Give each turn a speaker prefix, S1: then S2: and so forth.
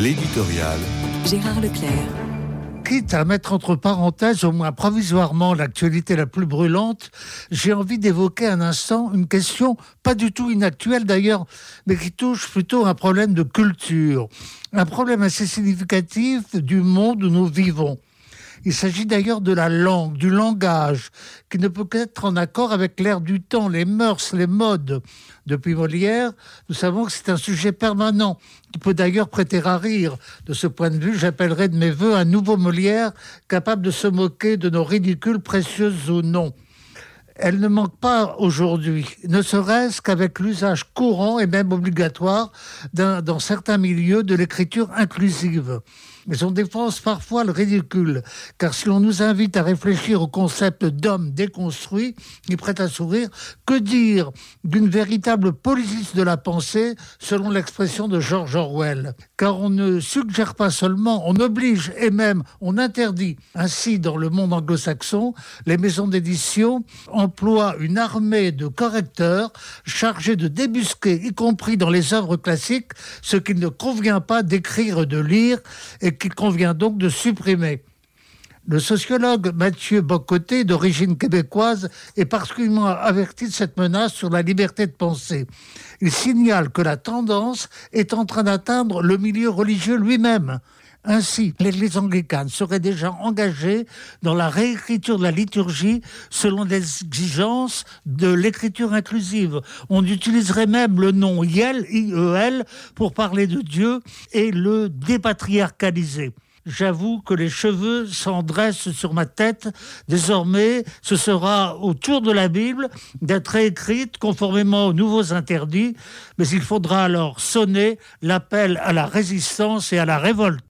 S1: L'éditorial.
S2: Gérard Leclerc.
S3: Quitte à mettre entre parenthèses, au moins provisoirement, l'actualité la plus brûlante, j'ai envie d'évoquer un instant une question pas du tout inactuelle d'ailleurs, mais qui touche plutôt un problème de culture. Un problème assez significatif du monde où nous vivons. Il s'agit d'ailleurs de la langue, du langage, qui ne peut qu'être en accord avec l'air du temps, les mœurs, les modes. Depuis Molière, nous savons que c'est un sujet permanent, qui peut d'ailleurs prêter à rire. De ce point de vue, j'appellerai de mes voeux un nouveau Molière capable de se moquer de nos ridicules précieuses ou non elle ne manque pas aujourd'hui, ne serait-ce qu'avec l'usage courant et même obligatoire dans certains milieux de l'écriture inclusive. Mais on défense parfois le ridicule, car si l'on nous invite à réfléchir au concept d'homme déconstruit, qui prête à sourire, que dire d'une véritable police de la pensée, selon l'expression de George Orwell? Car on ne suggère pas seulement, on oblige et même on interdit. Ainsi, dans le monde anglo-saxon, les maisons d'édition emploie une armée de correcteurs chargés de débusquer, y compris dans les œuvres classiques, ce qu'il ne convient pas d'écrire, de lire, qu'il convient donc de supprimer. Le sociologue Mathieu Bocoté, d'origine québécoise, est particulièrement averti de cette menace sur la liberté de penser. Il signale que la tendance est en train d'atteindre le milieu religieux lui-même. Ainsi, l'Église anglicane serait déjà engagée dans la réécriture de la liturgie selon les exigences de l'écriture inclusive. On utiliserait même le nom IEL, IEL pour parler de Dieu et le dépatriarcaliser. J'avoue que les cheveux s'en dressent sur ma tête. Désormais, ce sera au tour de la Bible d'être écrite conformément aux nouveaux interdits, mais il faudra alors sonner l'appel à la résistance et à la révolte.